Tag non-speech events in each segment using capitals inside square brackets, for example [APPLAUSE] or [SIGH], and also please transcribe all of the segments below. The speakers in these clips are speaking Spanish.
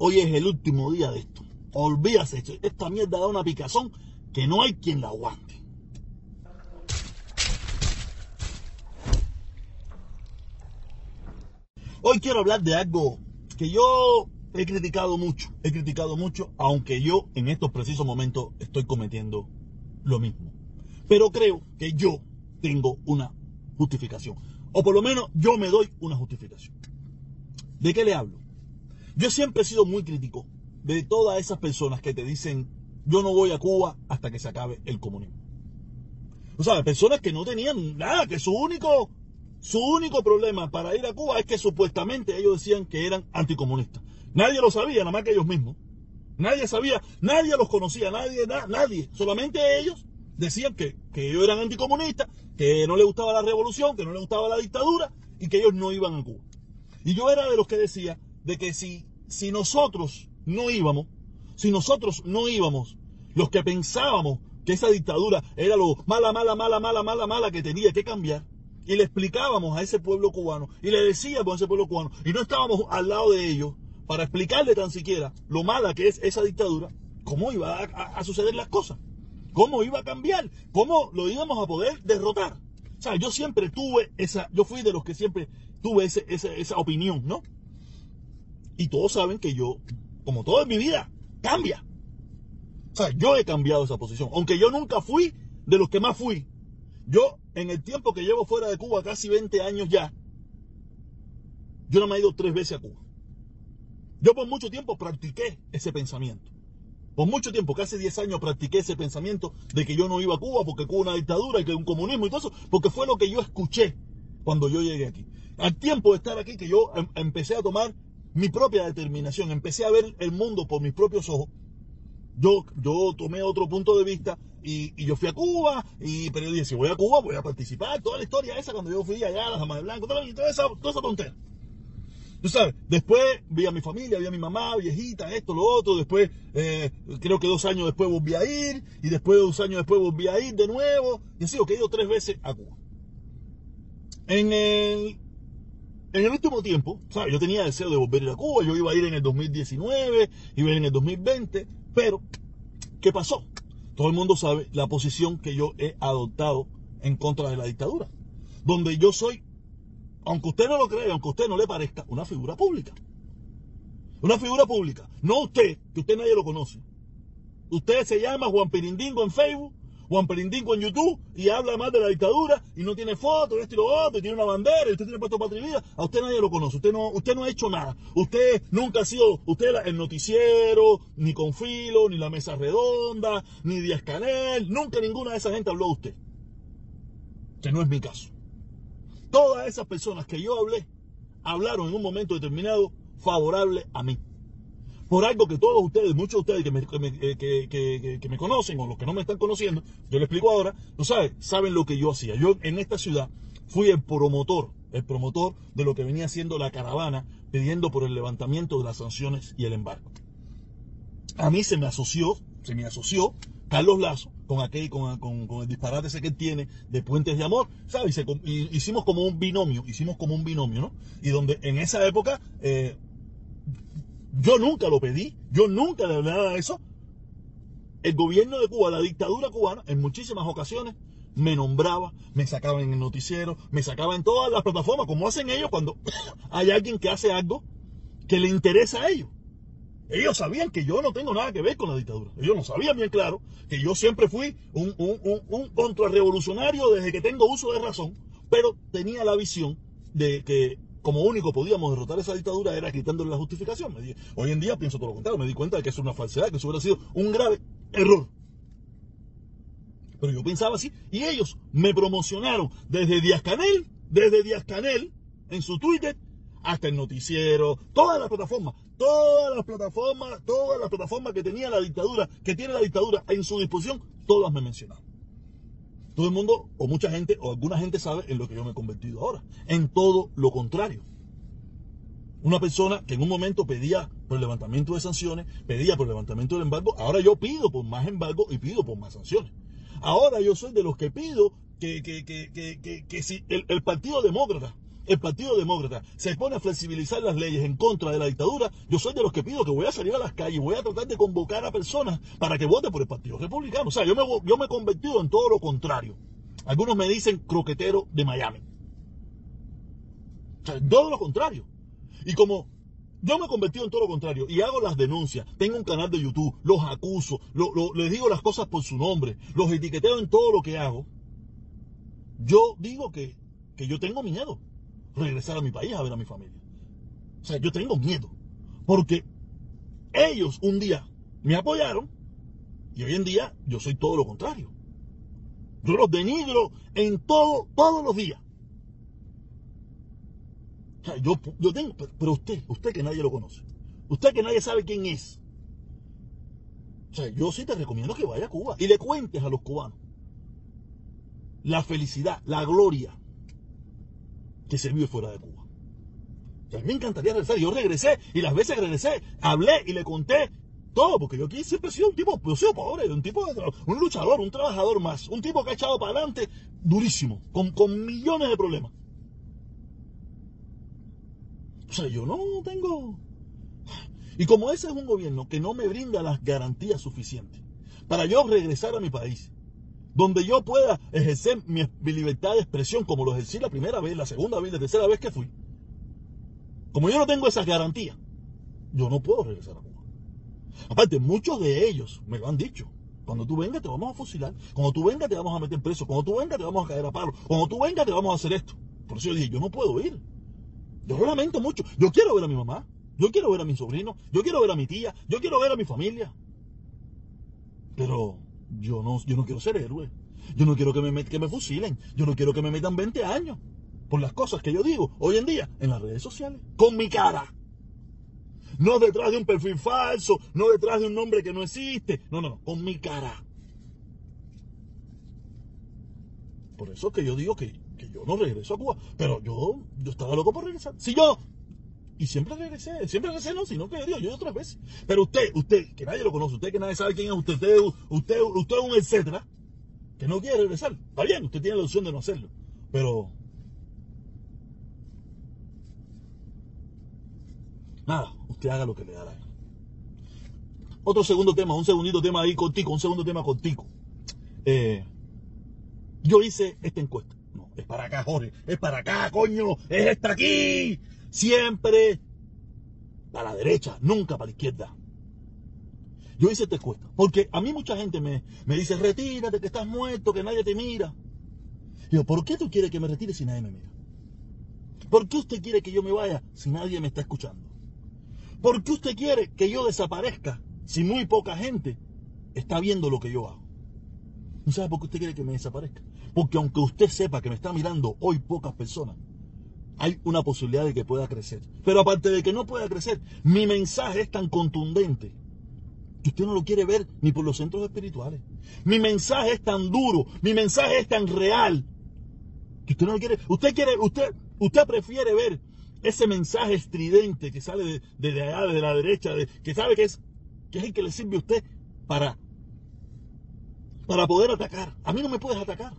Hoy es el último día de esto. Olvídase, esta mierda da una picazón que no hay quien la aguante. Hoy quiero hablar de algo que yo he criticado mucho, he criticado mucho, aunque yo en estos precisos momentos estoy cometiendo lo mismo. Pero creo que yo tengo una justificación. O por lo menos yo me doy una justificación. ¿De qué le hablo? Yo siempre he sido muy crítico de todas esas personas que te dicen, yo no voy a Cuba hasta que se acabe el comunismo. O sea, personas que no tenían nada, que su único, su único problema para ir a Cuba es que supuestamente ellos decían que eran anticomunistas. Nadie lo sabía, nada más que ellos mismos. Nadie sabía, nadie los conocía, nadie, nadie. Solamente ellos decían que, que ellos eran anticomunistas, que no les gustaba la revolución, que no les gustaba la dictadura y que ellos no iban a Cuba. Y yo era de los que decía de que si, si nosotros no íbamos, si nosotros no íbamos, los que pensábamos que esa dictadura era lo mala, mala, mala, mala, mala, mala que tenía que cambiar, y le explicábamos a ese pueblo cubano, y le decíamos a ese pueblo cubano, y no estábamos al lado de ellos para explicarle tan siquiera lo mala que es esa dictadura, cómo iba a suceder las cosas cómo iba a cambiar, cómo lo íbamos a poder derrotar. O sea, yo siempre tuve esa, yo fui de los que siempre tuve esa opinión, ¿no? Y todos saben que yo, como todo en mi vida, cambia. O sea, yo he cambiado esa posición, aunque yo nunca fui de los que más fui. Yo, en el tiempo que llevo fuera de Cuba, casi 20 años ya, yo no me he ido tres veces a Cuba. Yo por mucho tiempo practiqué ese pensamiento. Por mucho tiempo, casi 10 años, practiqué ese pensamiento de que yo no iba a Cuba porque Cuba una dictadura y que un comunismo y todo eso, porque fue lo que yo escuché cuando yo llegué aquí. Al tiempo de estar aquí, que yo em, empecé a tomar mi propia determinación, empecé a ver el mundo por mis propios ojos, yo, yo tomé otro punto de vista y, yo fui a Cuba, y, pero yo dije, si voy a Cuba voy a participar, toda la historia esa cuando yo fui allá las Damas de Blanco, toda, esa, toda esa tontería. Tú sabes, después vi a mi familia, vi a mi mamá, viejita, esto, lo otro. Después, eh, creo que dos años después volví a ir. Y después, dos años después, volví a ir de nuevo. Y así, que he ido tres veces a Cuba. En el, en el último tiempo, ¿sabes? Yo tenía deseo de volver a ir a Cuba. Yo iba a ir en el 2019, iba a ir en el 2020. Pero, ¿qué pasó? Todo el mundo sabe la posición que yo he adoptado en contra de la dictadura. Donde yo soy aunque usted no lo crea, aunque usted no le parezca, una figura pública. Una figura pública. No usted, que usted nadie lo conoce. Usted se llama Juan Perindingo en Facebook, Juan Perindingo en YouTube y habla más de la dictadura y no tiene fotos, esto y lo otro, y tiene una bandera, y usted tiene puesto patria A usted nadie lo conoce. Usted no, usted no ha hecho nada. Usted nunca ha sido, usted el noticiero, ni Confilo, ni la Mesa Redonda, ni Díaz Canel. Nunca ninguna de esa gente habló de usted. Que no es mi caso. Todas esas personas que yo hablé, hablaron en un momento determinado favorable a mí. Por algo que todos ustedes, muchos de ustedes que me, que, que me, conocen o los que no me están conociendo, yo les explico ahora, tú sabes, saben lo que yo hacía. Yo en esta ciudad fui el promotor, el promotor de lo que venía haciendo la caravana pidiendo por el levantamiento de las sanciones y el embargo. A mí se me asoció, se me asoció Carlos Lazo, con aquel, con, con, el disparate ese que él tiene de puentes de amor, ¿sabes? Y hicimos como un binomio, hicimos como un binomio, ¿no? Y donde en esa época eh, yo nunca lo pedí, yo nunca le nada de eso. El gobierno de Cuba, la dictadura cubana, en muchísimas ocasiones me nombraba, me sacaba en el noticiero, me sacaba en todas las plataformas, como hacen ellos cuando [COUGHS] hay alguien que hace algo que le interesa a ellos. Ellos sabían que yo no tengo nada que ver con la dictadura. Ellos no sabían bien claro que yo siempre fui un, un, contrarrevolucionario desde que tengo uso de razón, pero tenía la visión de que como único podíamos derrotar esa dictadura era quitándole la justificación. hoy en día pienso todo lo contrario, me di cuenta de que es una falsedad, que eso hubiera sido un grave error. Pero yo pensaba así y ellos me promocionaron desde Díaz Canel, desde Díaz Canel en su Twitter hasta el noticiero, todas las plataformas, todas las plataformas, todas las plataformas que tenía la dictadura, que tiene la dictadura en su disposición, todas me mencionaron. Todo el mundo, o mucha gente, o alguna gente sabe en lo que yo me he convertido ahora. En todo lo contrario. Una persona que en un momento pedía por el levantamiento de sanciones, pedía por el levantamiento del embargo, ahora yo pido por más embargo y pido por más sanciones. Ahora yo soy de los que pido que, que, que, que si el Partido Demócrata el Partido Demócrata se pone a flexibilizar las leyes en contra de la dictadura, yo soy de los que pido que voy a salir a las calles, voy a tratar de convocar a personas para que voten por el Partido Republicano. O sea, yo me, yo me he convertido en todo lo contrario. Algunos me dicen croquetero de Miami. O sea, todo lo contrario. Y como yo me he convertido en todo lo contrario y hago las denuncias, tengo un canal de YouTube, los acuso, les digo las cosas por su nombre, los etiqueteo en todo lo que hago, yo digo que, que yo tengo miedo regresar a mi país a ver a mi familia. O sea, yo tengo miedo. Porque ellos un día me apoyaron y hoy en día yo soy todo lo contrario. Yo los denigro en todo, todos los días. O sea, yo, yo tengo, pero usted, usted que nadie lo conoce, usted que nadie sabe quién es. O sea, yo sí te recomiendo que vaya a Cuba y le cuentes a los cubanos la felicidad, la gloria que se vive fuera de Cuba. a mí me encantaría regresar. Yo regresé y las veces que regresé, hablé y le conté todo, porque yo aquí siempre he sido un tipo, yo soy pobre, un tipo, un luchador, un trabajador más, un tipo que ha echado para adelante durísimo, con, con millones de problemas. O sea, yo no tengo... Y como ese es un gobierno que no me brinda las garantías suficientes para yo regresar a mi país, donde yo pueda ejercer mi, libertad de expresión como lo ejercí la primera vez, la segunda vez, la tercera vez que fui. Como yo no tengo esas garantías, yo no puedo regresar a Cuba. Aparte, muchos de ellos me lo han dicho. Cuando tú vengas te vamos a fusilar. Cuando tú vengas te vamos a meter preso. Cuando tú vengas te vamos a caer a palo. Cuando tú vengas te vamos a hacer esto. Por eso yo dije, yo no puedo ir. Yo lo lamento mucho. Yo quiero ver a mi mamá. Yo quiero ver a mi sobrino. Yo quiero ver a mi tía. Yo quiero ver a mi familia. Pero yo no, yo no quiero ser héroe. Yo no quiero que me, que me fusilen. Yo no quiero que me metan 20 años. Por las cosas que yo digo hoy en día en las redes sociales. Con mi cara. No detrás de un perfil falso. No detrás de un nombre que no existe. No, no, no. Con mi cara. Por eso que yo digo que, que yo no regreso a Cuba. Pero yo, yo estaba loco por regresar. Si yo y siempre regresé, siempre regresé, no, sino que yo, yo otras veces. Pero usted, usted, que nadie lo conoce, usted que nadie sabe quién es usted, usted, usted, usted es un etcétera, que no quiere regresar. Está bien, usted tiene la opción de no hacerlo. Pero. Nada, usted haga lo que le da la gana. Otro segundo tema, un segundito tema ahí contigo, un segundo tema contigo. Eh, yo hice esta encuesta. Es para acá, Jorge. Es para acá, coño. Es esta aquí siempre para la derecha, nunca para la izquierda. Yo hice esta encuesta, porque a mí mucha gente me, me dice, retírate, que estás muerto, que nadie te mira. Yo, ¿por qué tú quieres que me retire si nadie me mira? ¿Por qué usted quiere que yo me vaya si nadie me está escuchando? ¿Por qué usted quiere que yo desaparezca si muy poca gente está viendo lo que yo hago? ¿No sabe por qué usted quiere que me desaparezca? Porque aunque usted sepa que me está mirando hoy pocas personas, hay una posibilidad de que pueda crecer. Pero aparte de que no pueda crecer, mi mensaje es tan contundente que usted no lo quiere ver ni por los centros espirituales. Mi mensaje es tan duro, mi mensaje es tan real que usted no lo quiere. Usted quiere, usted, usted prefiere ver ese mensaje estridente que sale de, de allá, de la derecha, de, que sabe que es, que es el que le sirve a usted para, para poder atacar. A mí no me puedes atacar.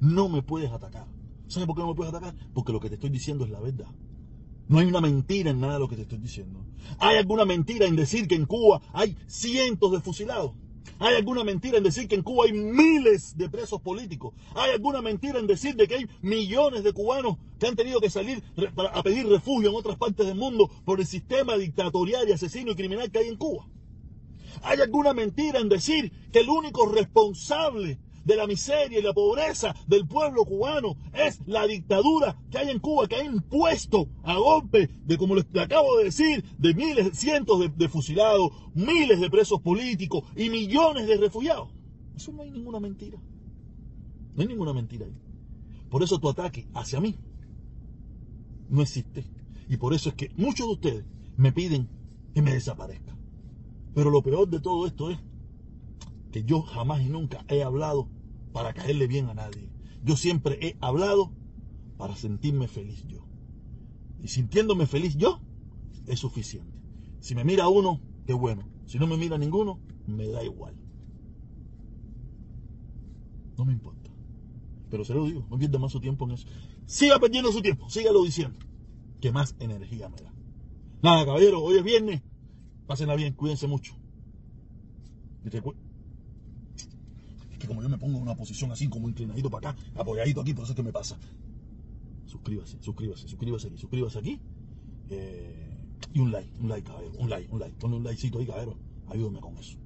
No me puedes atacar. ¿Sabes por qué no me puedes atacar? Porque lo que te estoy diciendo es la verdad. No hay una mentira en nada de lo que te estoy diciendo. ¿Hay alguna mentira en decir que en Cuba hay cientos de fusilados? ¿Hay alguna mentira en decir que en Cuba hay miles de presos políticos? ¿Hay alguna mentira en decir de que hay millones de cubanos que han tenido que salir a pedir refugio en otras partes del mundo por el sistema dictatorial y asesino y criminal que hay en Cuba? ¿Hay alguna mentira en decir que el único responsable de la miseria y la pobreza del pueblo cubano es la dictadura que hay en Cuba, que ha impuesto a golpe de, como les acabo de decir, de miles, cientos de, fusilados, miles de presos políticos y millones de refugiados. Eso no hay ninguna mentira. No hay ninguna mentira ahí. Por eso tu ataque hacia mí no existe. Y por eso es que muchos de ustedes me piden que me desaparezca. Pero lo peor de todo esto es que yo jamás y nunca he hablado para caerle bien a nadie. Yo siempre he hablado para sentirme feliz yo. Y sintiéndome feliz yo, es suficiente. Si me mira uno, qué bueno. Si no me mira ninguno, me da igual. No me importa. Pero se lo digo, no pierda más su tiempo en eso. siga perdiendo su tiempo, sígalo diciendo, que más energía me da. Nada, caballero, hoy es viernes, pásenla bien, cuídense mucho. Es que como yo me pongo en una posición así, como inclinadito para acá, apoyadito aquí, por eso es que me pasa. Suscríbase, suscríbase, suscríbase aquí, suscríbase aquí. Eh, y un like, un like, caballero, un like, un like. Ponle un likecito ahí, caballero. Ayúdame con eso.